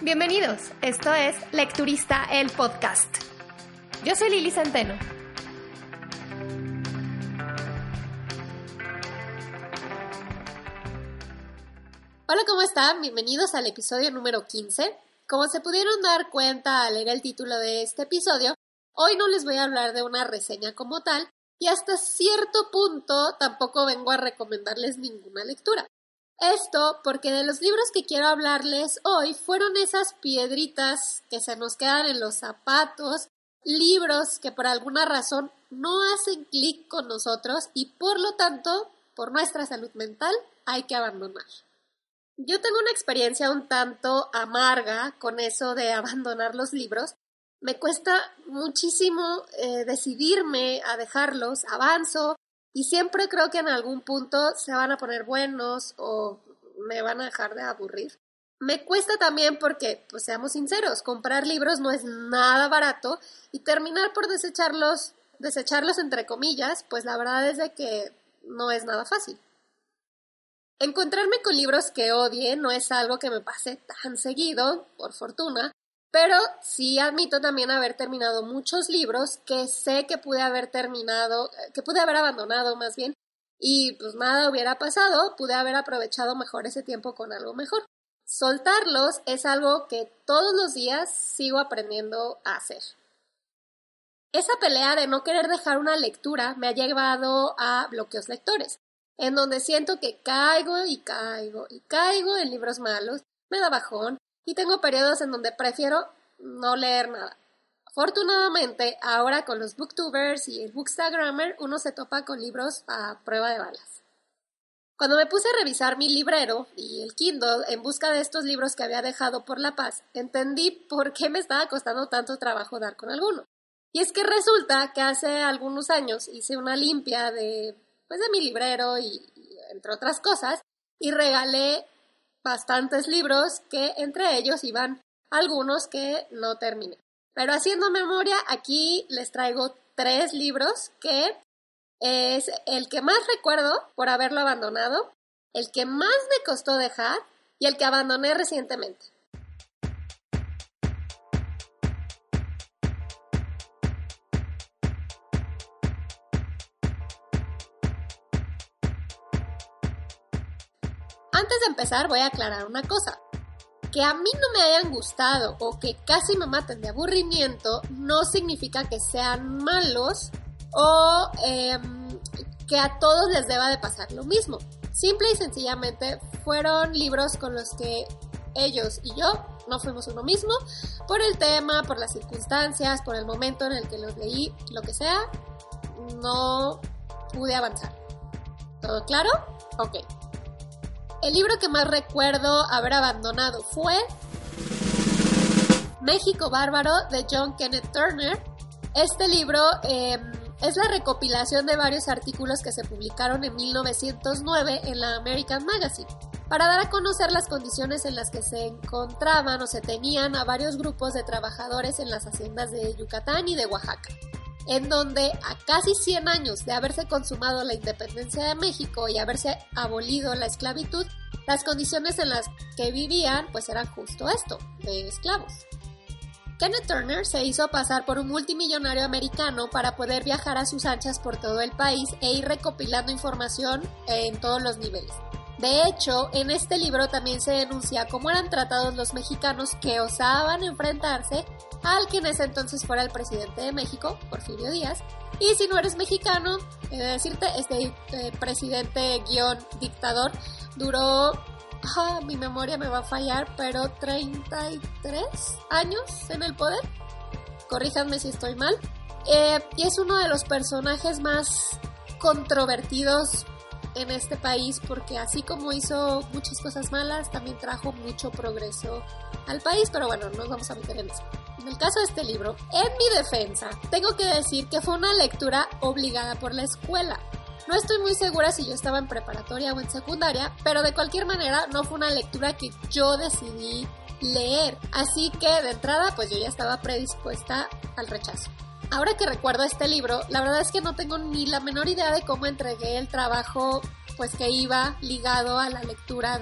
Bienvenidos, esto es Lecturista el Podcast. Yo soy Lili Centeno. Hola, ¿cómo están? Bienvenidos al episodio número 15. Como se pudieron dar cuenta al leer el título de este episodio, hoy no les voy a hablar de una reseña como tal y hasta cierto punto tampoco vengo a recomendarles ninguna lectura. Esto porque de los libros que quiero hablarles hoy fueron esas piedritas que se nos quedan en los zapatos, libros que por alguna razón no hacen clic con nosotros y por lo tanto, por nuestra salud mental, hay que abandonar. Yo tengo una experiencia un tanto amarga con eso de abandonar los libros. Me cuesta muchísimo eh, decidirme a dejarlos, avanzo, y siempre creo que en algún punto se van a poner buenos o me van a dejar de aburrir. Me cuesta también porque, pues seamos sinceros, comprar libros no es nada barato y terminar por desecharlos, desecharlos entre comillas, pues la verdad es de que no es nada fácil. Encontrarme con libros que odie no es algo que me pase tan seguido, por fortuna, pero sí admito también haber terminado muchos libros que sé que pude haber terminado, que pude haber abandonado más bien, y pues nada hubiera pasado, pude haber aprovechado mejor ese tiempo con algo mejor. Soltarlos es algo que todos los días sigo aprendiendo a hacer. Esa pelea de no querer dejar una lectura me ha llevado a bloqueos lectores, en donde siento que caigo y caigo y caigo en libros malos, me da bajón, y tengo periodos en donde prefiero no leer nada. Afortunadamente, ahora con los booktubers y el bookstagrammer, uno se topa con libros a prueba de balas. Cuando me puse a revisar mi librero y el Kindle en busca de estos libros que había dejado por La Paz, entendí por qué me estaba costando tanto trabajo dar con alguno. Y es que resulta que hace algunos años hice una limpia de, pues, de mi librero y entre otras cosas, y regalé bastantes libros que entre ellos iban algunos que no terminé. Pero haciendo memoria, aquí les traigo tres libros que es el que más recuerdo por haberlo abandonado, el que más me costó dejar y el que abandoné recientemente. Antes de empezar voy a aclarar una cosa. Que a mí no me hayan gustado o que casi me maten de aburrimiento no significa que sean malos o em, que a todos les deba de pasar lo mismo. Simple y sencillamente fueron libros con los que ellos y yo no fuimos uno mismo por el tema, por las circunstancias, por el momento en el que los leí, lo que sea, no pude avanzar. ¿Todo claro? Ok. El libro que más recuerdo haber abandonado fue México Bárbaro de John Kenneth Turner. Este libro em, es la recopilación de varios artículos que se publicaron en 1909 en la American Magazine para dar a conocer las condiciones en las que se encontraban o se tenían a varios grupos de trabajadores en las haciendas de Yucatán y de Oaxaca en donde a casi 100 años de haberse consumado la independencia de México y haberse abolido la esclavitud, las condiciones en las que vivían pues eran justo esto, de esclavos. Kenneth Turner se hizo pasar por un multimillonario americano para poder viajar a sus anchas por todo el país e ir recopilando información en todos los niveles. De hecho, en este libro también se denuncia cómo eran tratados los mexicanos que osaban enfrentarse al que en ese entonces fuera el presidente de México, Porfirio Díaz. Y si no eres mexicano, he de decirte, este eh, presidente guion dictador duró, ah, mi memoria me va a fallar, pero 33 años en el poder. Corríjanme si estoy mal. Eh, y es uno de los personajes más controvertidos en este país porque así como hizo muchas cosas malas, también trajo mucho progreso al país, pero bueno, no nos vamos a meter en eso. En el caso de este libro, en mi defensa, tengo que decir que fue una lectura obligada por la escuela. No estoy muy segura si yo estaba en preparatoria o en secundaria, pero de cualquier manera no fue una lectura que yo decidí leer. Así que de entrada pues yo ya estaba predispuesta al rechazo. Ahora que recuerdo este libro, la verdad es que no tengo ni la menor idea de cómo entregué el trabajo pues que iba ligado a la lectura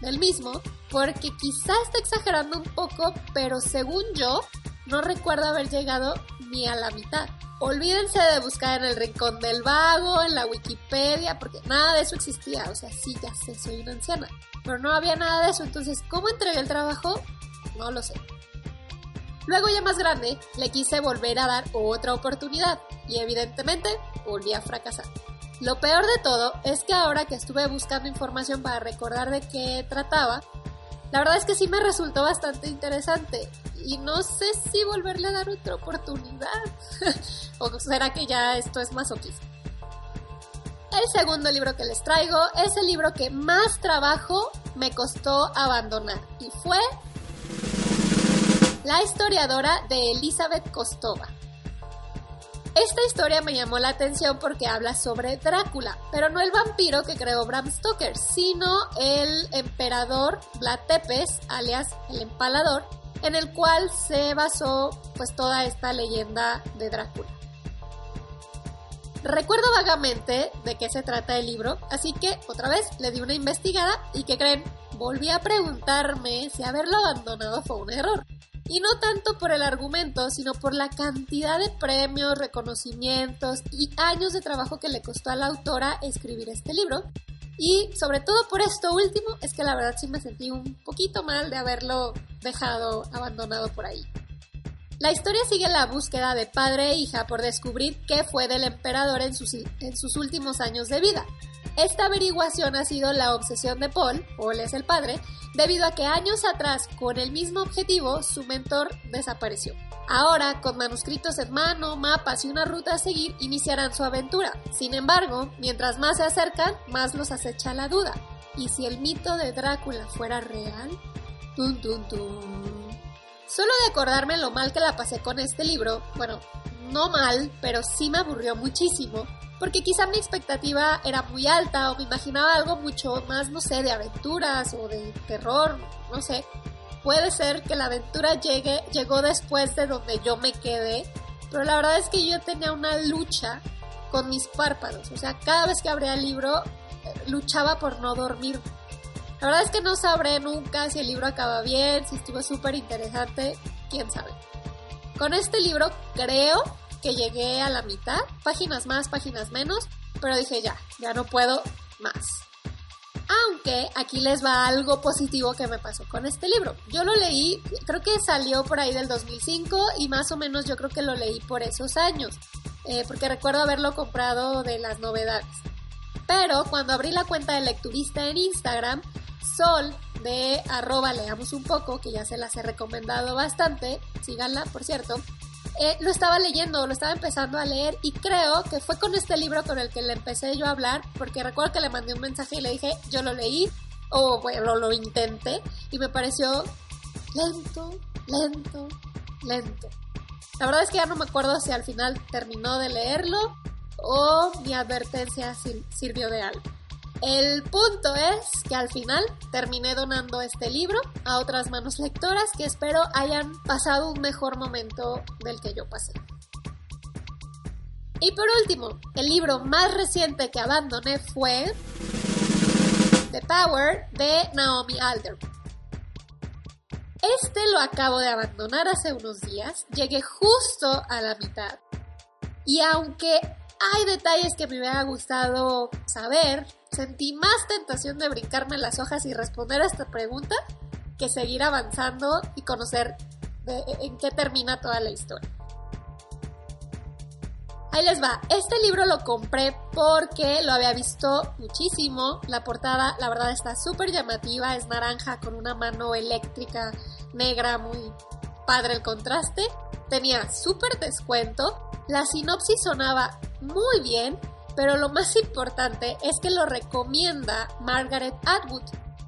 del mismo, porque quizá está exagerando un poco, pero según yo, no recuerdo haber llegado ni a la mitad. Olvídense de buscar en el rincón del vago, en la Wikipedia, porque nada de eso existía. O sea, sí, ya sé, soy una anciana. Pero no había nada de eso. Entonces, ¿cómo entregué el trabajo? No lo sé. Luego ya más grande, le quise volver a dar otra oportunidad y evidentemente volví a fracasar. Lo peor de todo es que ahora que estuve buscando información para recordar de qué trataba, la verdad es que sí me resultó bastante interesante y no sé si volverle a dar otra oportunidad. o será que ya esto es masoquismo. El segundo libro que les traigo es el libro que más trabajo me costó abandonar y fue La historiadora de Elizabeth Kostova. Esta historia me llamó la atención porque habla sobre Drácula, pero no el vampiro que creó Bram Stoker, sino el emperador Vlad Tepes, alias el empalador, en el cual se basó pues toda esta leyenda de Drácula. Recuerdo vagamente de qué se trata el libro, así que otra vez le di una investigada y que creen, volví a preguntarme si haberlo abandonado fue un error. Y no tanto por el argumento, sino por la cantidad de premios, reconocimientos y años de trabajo que le costó a la autora escribir este libro, y sobre todo por esto último, es que la verdad sí me sentí un poquito mal de haberlo dejado abandonado por ahí. La historia sigue la búsqueda de padre e hija por descubrir qué fue del emperador en sus, en sus últimos años de vida. Esta averiguación ha sido la obsesión de Paul, Paul es el padre, debido a que años atrás, con el mismo objetivo, su mentor desapareció. Ahora, con manuscritos en mano, mapas y una ruta a seguir, iniciarán su aventura. Sin embargo, mientras más se acercan, más los acecha la duda. ¿Y si el mito de Drácula fuera real? Tun, tun, tun. Solo de acordarme lo mal que la pasé con este libro, bueno, no mal, pero sí me aburrió muchísimo, porque quizá mi expectativa era muy alta o me imaginaba algo mucho más, no sé, de aventuras o de terror, no sé puede ser que la aventura llegue, llegó después de donde yo me quedé, pero la verdad es que yo tenía una lucha con mis párpados, o sea, cada vez que abría el libro eh, luchaba por no dormir. La verdad es que no sabré nunca si el libro acaba bien, si estuvo súper interesante, quién sabe. Con este libro creo que llegué a la mitad, páginas más, páginas menos, pero dije ya, ya no puedo más. Aunque aquí les va algo positivo que me pasó con este libro. Yo lo leí, creo que salió por ahí del 2005 y más o menos yo creo que lo leí por esos años, eh, porque recuerdo haberlo comprado de las novedades. Pero cuando abrí la cuenta de lecturista en Instagram, Sol de arroba leamos un poco, que ya se las he recomendado bastante, síganla por cierto, eh, lo estaba leyendo, lo estaba empezando a leer y creo que fue con este libro con el que le empecé yo a hablar, porque recuerdo que le mandé un mensaje y le dije, yo lo leí, o bueno, lo intenté, y me pareció lento, lento, lento. La verdad es que ya no me acuerdo si al final terminó de leerlo o mi advertencia sirvió de algo. El punto es que al final terminé donando este libro a otras manos lectoras que espero hayan pasado un mejor momento del que yo pasé. Y por último, el libro más reciente que abandoné fue The Power de Naomi Alder. Este lo acabo de abandonar hace unos días, llegué justo a la mitad. Y aunque hay detalles que me hubiera gustado saber, sentí más tentación de brincarme las hojas y responder a esta pregunta que seguir avanzando y conocer en qué termina toda la historia. Ahí les va. Este libro lo compré porque lo había visto muchísimo. La portada, la verdad, está súper llamativa. Es naranja con una mano eléctrica negra, muy padre el contraste. Tenía súper descuento. La sinopsis sonaba muy bien pero lo más importante es que lo recomienda Margaret Atwood.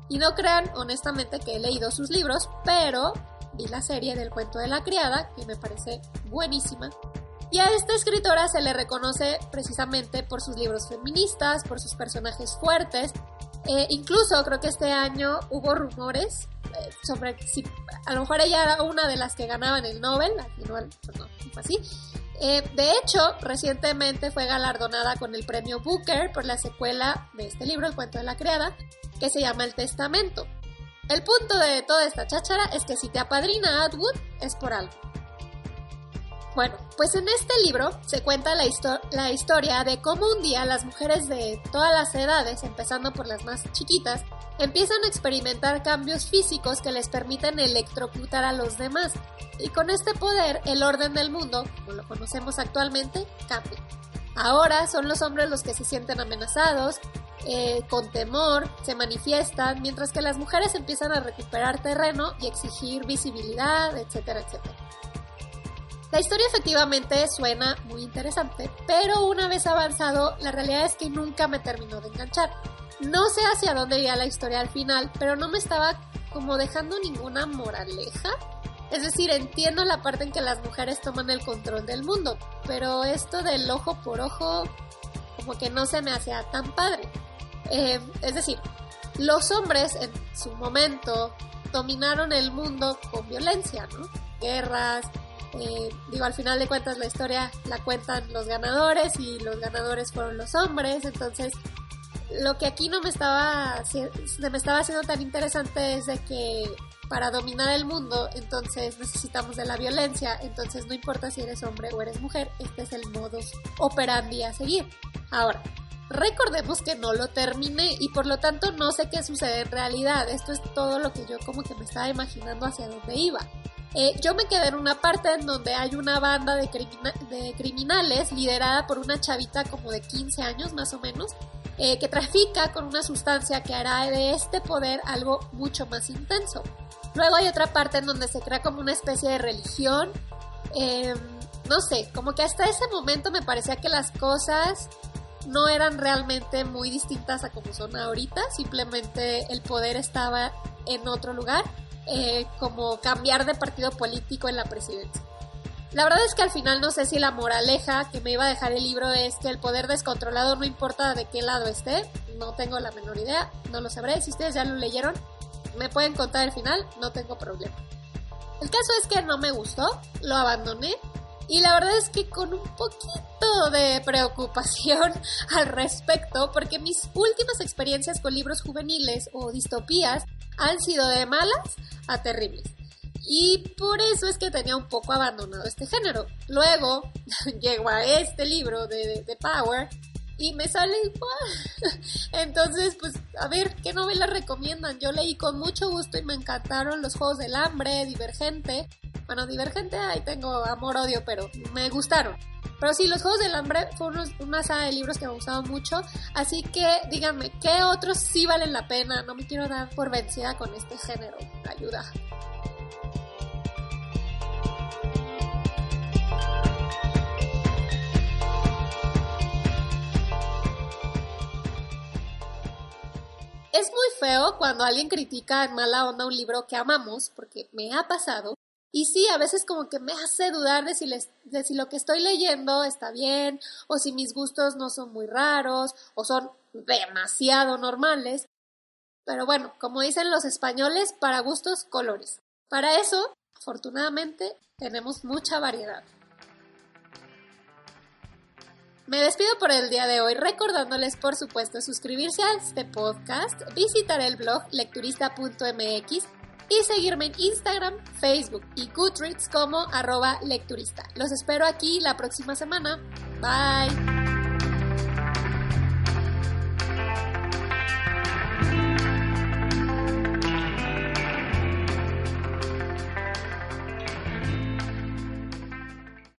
Y no crean honestamente que he leído sus libros, pero vi la serie del cuento de la criada, que me parece buenísima. Y a esta escritora se le reconoce precisamente por sus libros feministas, por sus personajes fuertes. Eh, incluso creo que este año hubo rumores eh, sobre si a lo mejor ella era una de las que ganaban el Nobel, al final pues no, así. Eh, de hecho, recientemente fue galardonada con el premio Booker por la secuela de este libro, El cuento de la criada, que se llama El Testamento. El punto de toda esta cháchara es que si te apadrina Atwood es por algo. Bueno, pues en este libro se cuenta la, la, historia de cómo un día las mujeres de todas las edades, empezando por las más chiquitas, empiezan a experimentar cambios físicos que les permiten electrocutar a los demás. Y con este poder, el orden del mundo, como lo conocemos actualmente, cambia. Ahora son los hombres los que se sienten amenazados, eh, con temor, se manifiestan, mientras que las mujeres empiezan a recuperar terreno y exigir visibilidad, etcétera, etcétera. La historia efectivamente suena muy interesante, pero una vez avanzado, la realidad es que nunca me terminó de enganchar. No sé hacia dónde iría la historia al final, pero no me estaba como dejando ninguna moraleja. Es decir, entiendo la parte en que las mujeres toman el control del mundo, pero esto del ojo por ojo como que no se me hacía tan padre. Eh, es decir, los hombres en su momento dominaron el mundo con violencia, ¿no? Guerras, eh, digo, al final de cuentas la historia la cuentan los ganadores y los ganadores fueron los hombres, entonces lo que aquí no me estaba, me estaba haciendo tan interesante es de que para dominar el mundo, entonces necesitamos de la violencia, entonces no importa si eres hombre o eres mujer, este es el modus operandi a seguir. Ahora, recordemos que no lo terminé y por lo tanto no sé qué sucede en realidad, esto es todo lo que yo como que me estaba imaginando hacia dónde iba. Eh, yo me quedé en una parte en donde hay una banda de, criminales liderada por una chavita como de 15 años más o menos, eh, que trafica con una sustancia que hará de este poder algo mucho más intenso. Luego hay otra parte en donde se crea como una especie de religión. Em, no sé, como que hasta ese momento me parecía que las cosas no eran realmente muy distintas a como son ahorita, simplemente el poder estaba en otro lugar eh, como cambiar de partido político en la presidencia. La verdad es que al final no sé si la moraleja que me iba a dejar el libro es que el poder descontrolado no importa de qué lado esté, no tengo la menor idea, no lo sabré, si ustedes ya lo leyeron, me pueden contar el final, no tengo problema. El caso es que no me gustó, lo abandoné y la verdad es que con un poquito de preocupación al respecto, porque mis últimas experiencias con libros juveniles o distopías han sido de malas a terribles. Y por eso es que tenía un poco abandonado este género. Luego llego a este libro de, de, Power y me sale igual. Entonces, pues, a ver, ¿qué novelas recomiendan? Yo leí con mucho gusto y me encantaron los Juegos del Hambre, Divergente. Bueno, Divergente, ahí tengo amor-odio, pero me gustaron. Pero sí, Los Juegos del Hambre fue una saga de libros que me gustaron mucho. Así que díganme, ¿qué otros sí valen la pena? No me quiero dar por vencida con este género. Ayuda. Es muy feo cuando alguien critica en mala onda un libro que amamos, porque me ha pasado, y sí, a veces como que me hace dudar de si, de si lo que estoy leyendo está bien, o si mis gustos no son muy raros, o son demasiado normales. Pero bueno, como dicen los españoles, para gustos, colores. Para eso, afortunadamente, tenemos mucha variedad. Me despido por el día de hoy recordándoles por supuesto suscribirse a este podcast, visitar el blog lecturista.mx y seguirme en Instagram, Facebook y Goodreads como arroba lecturista. Los espero aquí la próxima semana. Bye.